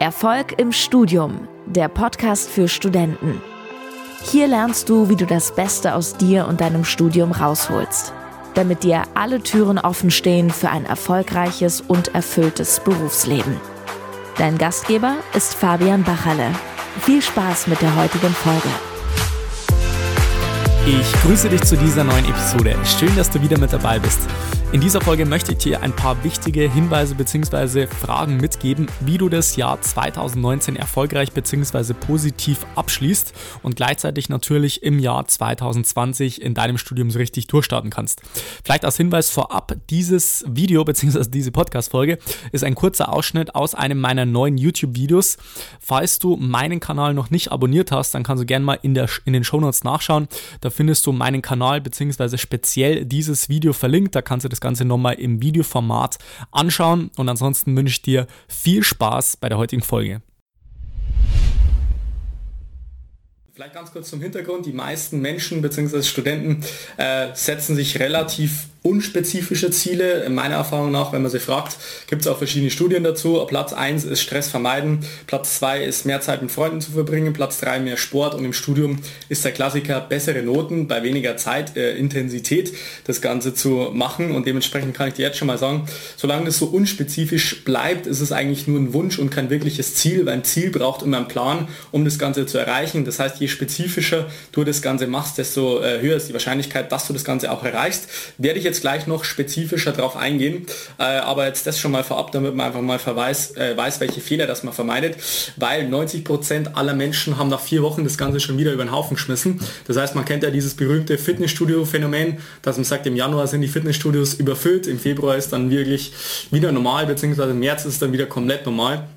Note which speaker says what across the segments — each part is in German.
Speaker 1: Erfolg im Studium, der Podcast für Studenten. Hier lernst du, wie du das Beste aus dir und deinem Studium rausholst, damit dir alle Türen offen stehen für ein erfolgreiches und erfülltes Berufsleben. Dein Gastgeber ist Fabian Bachalle. Viel Spaß mit der heutigen Folge.
Speaker 2: Ich grüße dich zu dieser neuen Episode. Schön, dass du wieder mit dabei bist. In dieser Folge möchte ich dir ein paar wichtige Hinweise bzw. Fragen mitgeben, wie du das Jahr 2019 erfolgreich bzw. positiv abschließt und gleichzeitig natürlich im Jahr 2020 in deinem Studium so richtig durchstarten kannst. Vielleicht als Hinweis vorab, dieses Video bzw. diese Podcast-Folge ist ein kurzer Ausschnitt aus einem meiner neuen YouTube-Videos. Falls du meinen Kanal noch nicht abonniert hast, dann kannst du gerne mal in, der, in den Shownotes nachschauen. Da findest du meinen Kanal bzw. speziell dieses Video verlinkt. Da kannst du das das Ganze nochmal im Videoformat anschauen. Und ansonsten wünsche ich dir viel Spaß bei der heutigen Folge. Vielleicht ganz kurz zum Hintergrund. Die meisten Menschen bzw. Studenten äh, setzen sich relativ unspezifische Ziele. Meiner Erfahrung nach, wenn man sie fragt, gibt es auch verschiedene Studien dazu. Platz 1 ist Stress vermeiden, Platz 2 ist mehr Zeit mit Freunden zu verbringen, Platz 3 mehr Sport und im Studium ist der Klassiker bessere Noten bei weniger Zeit, äh, Intensität das Ganze zu machen und dementsprechend kann ich dir jetzt schon mal sagen, solange das so unspezifisch bleibt, ist es eigentlich nur ein Wunsch und kein wirkliches Ziel, weil ein Ziel braucht immer einen Plan, um das Ganze zu erreichen. Das heißt, je spezifischer du das Ganze machst, desto äh, höher ist die Wahrscheinlichkeit, dass du das Ganze auch erreichst. Werde ich jetzt jetzt gleich noch spezifischer darauf eingehen, äh, aber jetzt das schon mal vorab, damit man einfach mal verweis, äh, weiß, welche Fehler das man vermeidet, weil 90% aller Menschen haben nach vier Wochen das Ganze schon wieder über den Haufen geschmissen. Das heißt, man kennt ja dieses berühmte Fitnessstudio-Phänomen, dass man sagt, im Januar sind die Fitnessstudios überfüllt, im Februar ist dann wirklich wieder normal, beziehungsweise im März ist dann wieder komplett normal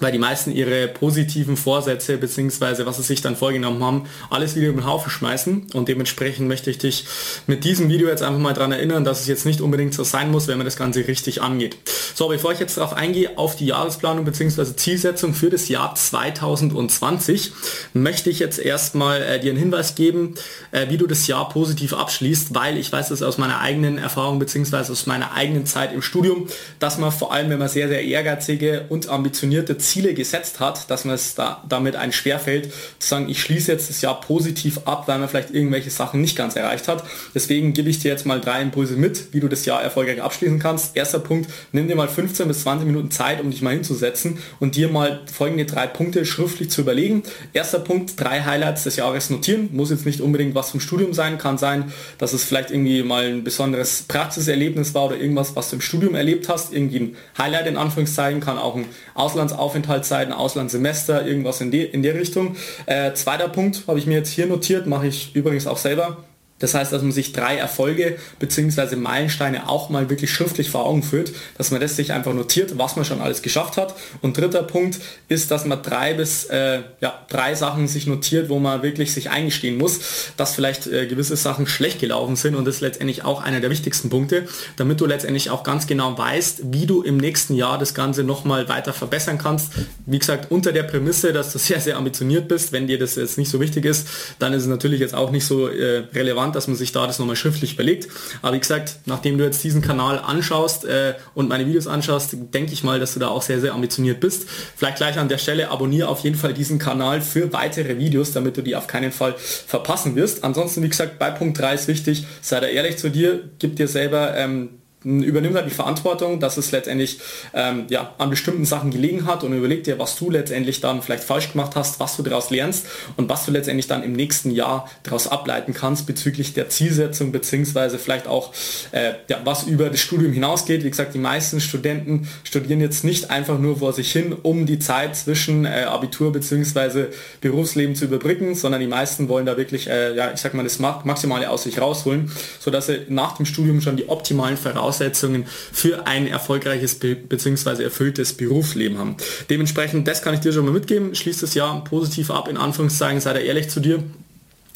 Speaker 2: weil die meisten ihre positiven Vorsätze bzw. was sie sich dann vorgenommen haben, alles wieder über den Haufen schmeißen und dementsprechend möchte ich dich mit diesem Video jetzt einfach mal daran erinnern, dass es jetzt nicht unbedingt so sein muss, wenn man das Ganze richtig angeht. So, bevor ich jetzt darauf eingehe, auf die Jahresplanung bzw. Zielsetzung für das Jahr 2020, möchte ich jetzt erstmal äh, dir einen Hinweis geben, äh, wie du das Jahr positiv abschließt, weil ich weiß das aus meiner eigenen Erfahrung bzw. aus meiner eigenen Zeit im Studium, dass man vor allem, wenn man sehr, sehr ehrgeizige und ambitionierte ambitionierte Ziele gesetzt hat, dass man es da, damit ein schwerfällt, zu sagen, ich schließe jetzt das Jahr positiv ab, weil man vielleicht irgendwelche Sachen nicht ganz erreicht hat. Deswegen gebe ich dir jetzt mal drei Impulse mit, wie du das Jahr erfolgreich abschließen kannst. Erster Punkt, nimm dir mal 15 bis 20 Minuten Zeit, um dich mal hinzusetzen und dir mal folgende drei Punkte schriftlich zu überlegen. Erster Punkt, drei Highlights des Jahres notieren. Muss jetzt nicht unbedingt was vom Studium sein, kann sein, dass es vielleicht irgendwie mal ein besonderes Praxiserlebnis war oder irgendwas, was du im Studium erlebt hast. Irgendwie ein Highlight in Anführungszeichen, kann auch ein Ausland Auslandsaufenthaltszeiten, Auslandssemester, irgendwas in, die, in der Richtung. Äh, zweiter Punkt habe ich mir jetzt hier notiert, mache ich übrigens auch selber. Das heißt, dass man sich drei Erfolge bzw. Meilensteine auch mal wirklich schriftlich vor Augen führt, dass man das sich einfach notiert, was man schon alles geschafft hat. Und dritter Punkt ist, dass man drei bis äh, ja, drei Sachen sich notiert, wo man wirklich sich eingestehen muss, dass vielleicht äh, gewisse Sachen schlecht gelaufen sind und das ist letztendlich auch einer der wichtigsten Punkte, damit du letztendlich auch ganz genau weißt, wie du im nächsten Jahr das Ganze nochmal weiter verbessern kannst. Wie gesagt, unter der Prämisse, dass du sehr, sehr ambitioniert bist. Wenn dir das jetzt nicht so wichtig ist, dann ist es natürlich jetzt auch nicht so äh, relevant relevant, dass man sich da das nochmal schriftlich überlegt. Aber wie gesagt, nachdem du jetzt diesen Kanal anschaust äh, und meine Videos anschaust, denke ich mal, dass du da auch sehr, sehr ambitioniert bist. Vielleicht gleich an der Stelle abonniere auf jeden Fall diesen Kanal für weitere Videos, damit du die auf keinen Fall verpassen wirst. Ansonsten, wie gesagt, bei Punkt 3 ist wichtig, sei da ehrlich zu dir, gib dir selber ähm, übernimm halt die Verantwortung, dass es letztendlich ähm, ja, an bestimmten Sachen gelegen hat und überleg dir, was du letztendlich dann vielleicht falsch gemacht hast, was du daraus lernst und was du letztendlich dann im nächsten Jahr daraus ableiten kannst bezüglich der Zielsetzung beziehungsweise vielleicht auch äh, ja, was über das Studium hinausgeht. Wie gesagt, die meisten Studenten studieren jetzt nicht einfach nur vor sich hin, um die Zeit zwischen äh, Abitur beziehungsweise Berufsleben zu überbrücken, sondern die meisten wollen da wirklich, äh, ja, ich sag mal, das Maximale aus sich rausholen, sodass sie nach dem Studium schon die optimalen Voraussetzungen Voraussetzungen für ein erfolgreiches bzw. erfülltes Berufsleben haben. Dementsprechend, das kann ich dir schon mal mitgeben. Schließ das Jahr positiv ab, in Anführungszeichen, sei da ehrlich zu dir.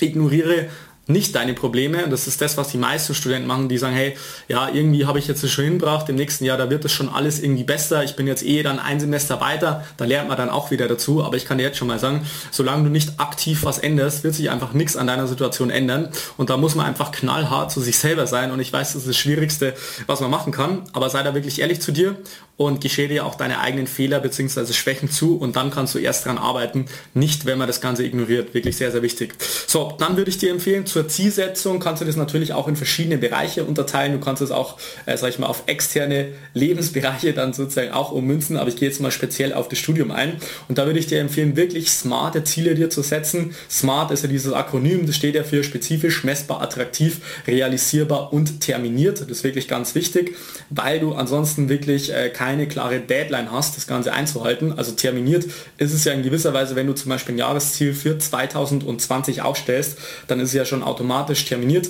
Speaker 2: Ignoriere nicht deine Probleme. Und das ist das, was die meisten Studenten machen, die sagen, hey, ja, irgendwie habe ich jetzt schon hinbracht, im nächsten Jahr, da wird es schon alles irgendwie besser. Ich bin jetzt eh dann ein Semester weiter, da lernt man dann auch wieder dazu. Aber ich kann dir jetzt schon mal sagen, solange du nicht aktiv was änderst, wird sich einfach nichts an deiner Situation ändern. Und da muss man einfach knallhart zu sich selber sein. Und ich weiß, das ist das Schwierigste, was man machen kann. Aber sei da wirklich ehrlich zu dir und gestehe dir auch deine eigenen Fehler bzw. Schwächen zu und dann kannst du erst daran arbeiten, nicht wenn man das Ganze ignoriert. Wirklich sehr, sehr wichtig. So, dann würde ich dir empfehlen, zur Zielsetzung kannst du das natürlich auch in verschiedene Bereiche unterteilen. Du kannst es auch, äh, sag ich mal, auf externe Lebensbereiche dann sozusagen auch ummünzen, aber ich gehe jetzt mal speziell auf das Studium ein und da würde ich dir empfehlen, wirklich smarte Ziele dir zu setzen. Smart ist ja dieses Akronym, das steht ja für spezifisch, messbar, attraktiv, realisierbar und terminiert. Das ist wirklich ganz wichtig, weil du ansonsten wirklich äh, keine klare Deadline hast, das Ganze einzuhalten. Also terminiert ist es ja in gewisser Weise, wenn du zum Beispiel ein Jahresziel für 2020 aufstellst, dann ist es ja schon automatisch terminiert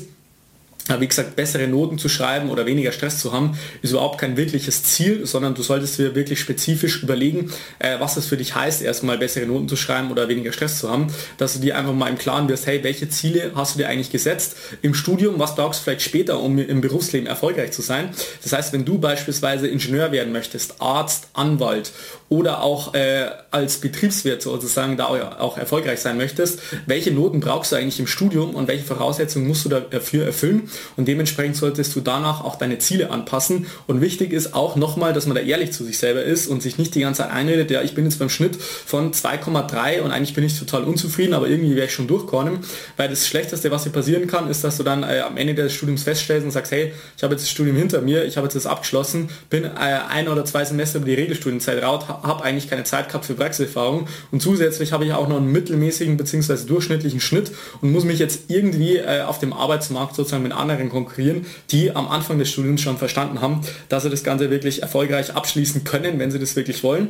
Speaker 2: wie gesagt, bessere Noten zu schreiben oder weniger Stress zu haben, ist überhaupt kein wirkliches Ziel, sondern du solltest dir wirklich spezifisch überlegen, äh, was es für dich heißt, erstmal bessere Noten zu schreiben oder weniger Stress zu haben, dass du dir einfach mal im Klaren wirst, hey, welche Ziele hast du dir eigentlich gesetzt im Studium, was brauchst du vielleicht später, um im Berufsleben erfolgreich zu sein. Das heißt, wenn du beispielsweise Ingenieur werden möchtest, Arzt, Anwalt oder auch äh, als Betriebswirt sozusagen da auch erfolgreich sein möchtest, welche Noten brauchst du eigentlich im Studium und welche Voraussetzungen musst du dafür erfüllen und dementsprechend solltest du danach auch deine Ziele anpassen und wichtig ist auch nochmal, dass man da ehrlich zu sich selber ist und sich nicht die ganze Zeit einredet, ja ich bin jetzt beim Schnitt von 2,3 und eigentlich bin ich total unzufrieden, aber irgendwie werde ich schon durchkommen, weil das Schlechteste, was dir passieren kann, ist, dass du dann äh, am Ende des Studiums feststellst und sagst, hey, ich habe jetzt das Studium hinter mir, ich habe jetzt das abgeschlossen, bin äh, ein oder zwei Semester über die Regelstudienzeit raus, habe eigentlich keine Zeit gehabt für Praxiserfahrung und zusätzlich habe ich auch noch einen mittelmäßigen bzw. durchschnittlichen Schnitt und muss mich jetzt irgendwie äh, auf dem Arbeitsmarkt sozusagen mit anderen konkurrieren, die am Anfang des Studiums schon verstanden haben, dass sie das Ganze wirklich erfolgreich abschließen können, wenn sie das wirklich wollen.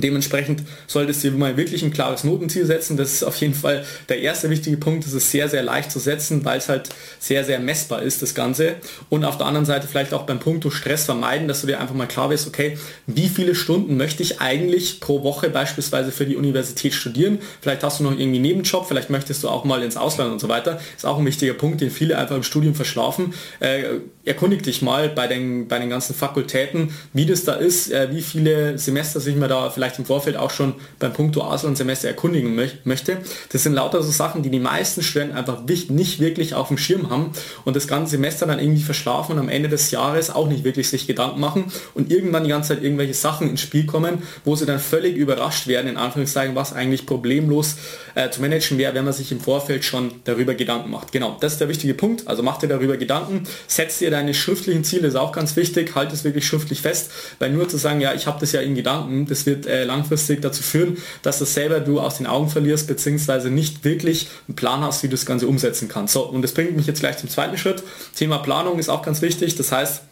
Speaker 2: Dementsprechend solltest du mal wirklich ein klares Notenziel setzen. Das ist auf jeden Fall der erste wichtige Punkt. Das ist sehr, sehr leicht zu setzen, weil es halt sehr, sehr messbar ist, das Ganze. Und auf der anderen Seite vielleicht auch beim Punkt Stress vermeiden, dass du dir einfach mal klar wirst, okay, wie viele Stunden möchte ich eigentlich pro Woche beispielsweise für die Universität studieren? Vielleicht hast du noch irgendwie Nebenjob, vielleicht möchtest du auch mal ins Ausland und so weiter. Ist auch ein wichtiger Punkt, den viele einfach im Studium verschlafen. Äh, erkundig dich mal bei den, bei den ganzen Fakultäten, wie das da ist, äh, wie viele Semester sich mir da vielleicht vielleicht im Vorfeld auch schon beim Punkto Auslandssemester erkundigen mö möchte. Das sind lauter so Sachen, die die meisten Studenten einfach nicht wirklich auf dem Schirm haben und das ganze Semester dann irgendwie verschlafen und am Ende des Jahres auch nicht wirklich sich Gedanken machen und irgendwann die ganze Zeit irgendwelche Sachen ins Spiel kommen, wo sie dann völlig überrascht werden, in Anführungszeichen, was eigentlich problemlos äh, zu managen wäre, wenn man sich im Vorfeld schon darüber Gedanken macht. Genau, das ist der wichtige Punkt. Also mach dir darüber Gedanken, setz dir deine schriftlichen Ziele, ist auch ganz wichtig, halt es wirklich schriftlich fest, weil nur zu sagen, ja, ich habe das ja in Gedanken, das wird äh, langfristig dazu führen, dass das selber du aus den Augen verlierst, beziehungsweise nicht wirklich einen Plan hast, wie du das Ganze umsetzen kannst. So, und das bringt mich jetzt gleich zum zweiten Schritt. Thema Planung ist auch ganz wichtig. Das heißt,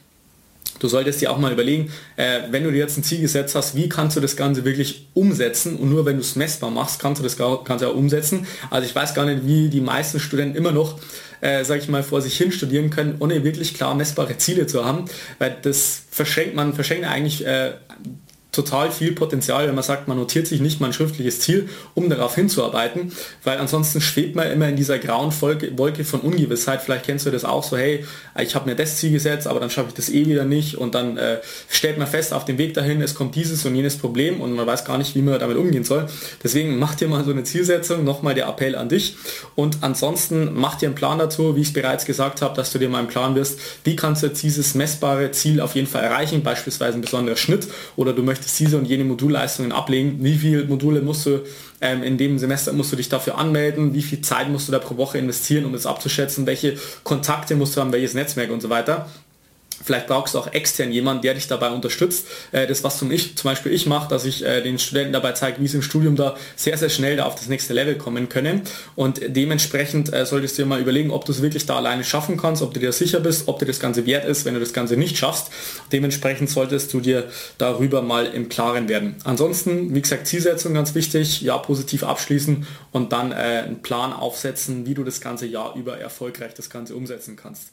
Speaker 2: Du solltest dir auch mal überlegen, äh, wenn du dir jetzt ein Ziel gesetzt hast, wie kannst du das Ganze wirklich umsetzen und nur wenn du es messbar machst, kannst du das Ganze auch umsetzen. Also ich weiß gar nicht, wie die meisten Studenten immer noch, äh, sage ich mal, vor sich hin studieren können, ohne wirklich klar messbare Ziele zu haben, weil das verschenkt man, verschenkt eigentlich äh, total viel Potenzial, wenn man sagt, man notiert sich nicht mal ein schriftliches Ziel, um darauf hinzuarbeiten, weil ansonsten schwebt man immer in dieser grauen Wolke von Ungewissheit. Vielleicht kennst du das auch so, hey, ich habe mir das Ziel gesetzt, aber dann schaffe ich das eh wieder nicht und dann äh, stellt man fest auf dem Weg dahin, es kommt dieses und jenes Problem und man weiß gar nicht, wie man damit umgehen soll. Deswegen mach dir mal so eine Zielsetzung, nochmal der Appell an dich und ansonsten mach dir einen Plan dazu, wie ich es bereits gesagt habe, dass du dir mal im Plan wirst, wie kannst du jetzt dieses messbare Ziel auf jeden Fall erreichen, beispielsweise ein besonderer Schnitt oder du möchtest möchtest diese und jene Modulleistungen ablegen, wie viele Module musst du ähm, in dem Semester musst du dich dafür anmelden, wie viel Zeit musst du da pro Woche investieren, um es abzuschätzen, welche Kontakte musst du haben, welches Netzwerk und so weiter. Vielleicht brauchst du auch extern jemanden, der dich dabei unterstützt. Äh, das, was zum, ich, zum Beispiel ich mache, dass ich äh, den Studenten dabei zeige, wie sie im Studium da sehr, sehr schnell da auf das nächste Level kommen können. Und dementsprechend äh, solltest du dir mal überlegen, ob du es wirklich da alleine schaffen kannst, ob du dir sicher bist, ob dir das Ganze wert ist, wenn du das Ganze nicht schaffst. Dementsprechend solltest du dir darüber mal im Klaren werden. Ansonsten, wie gesagt, Zielsetzung ganz wichtig, ja, positiv abschließen und dann einen Plan aufsetzen, wie du das ganze Jahr über erfolgreich das Ganze umsetzen kannst.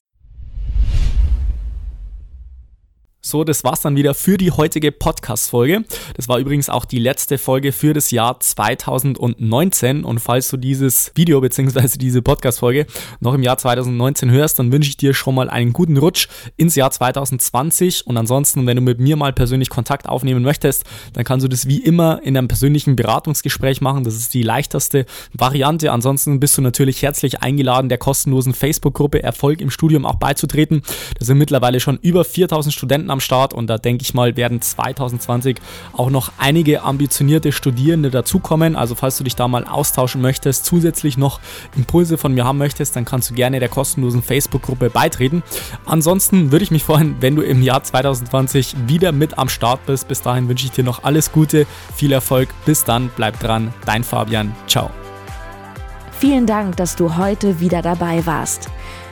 Speaker 3: So, das war's dann wieder für die heutige Podcast-Folge. Das war übrigens auch die letzte Folge für das Jahr 2019. Und falls du dieses Video bzw. diese Podcast-Folge noch im Jahr 2019 hörst, dann wünsche ich dir schon mal einen guten Rutsch ins Jahr 2020. Und ansonsten, wenn du mit mir mal persönlich Kontakt aufnehmen möchtest, dann kannst du das wie immer in einem persönlichen Beratungsgespräch machen. Das ist die leichteste Variante. Ansonsten bist du natürlich herzlich eingeladen, der kostenlosen Facebook-Gruppe Erfolg im Studium auch beizutreten. Da sind mittlerweile schon über 4000 Studenten
Speaker 2: Studenten am Start und da denke ich mal, werden 2020 auch noch einige ambitionierte Studierende dazukommen. Also falls du dich da mal austauschen möchtest, zusätzlich noch Impulse von mir haben möchtest, dann kannst du gerne der kostenlosen Facebook-Gruppe beitreten. Ansonsten würde ich mich freuen, wenn du im Jahr 2020 wieder mit am Start bist. Bis dahin wünsche ich dir noch alles Gute, viel Erfolg. Bis dann, bleib dran. Dein Fabian. Ciao.
Speaker 1: Vielen Dank, dass du heute wieder dabei warst.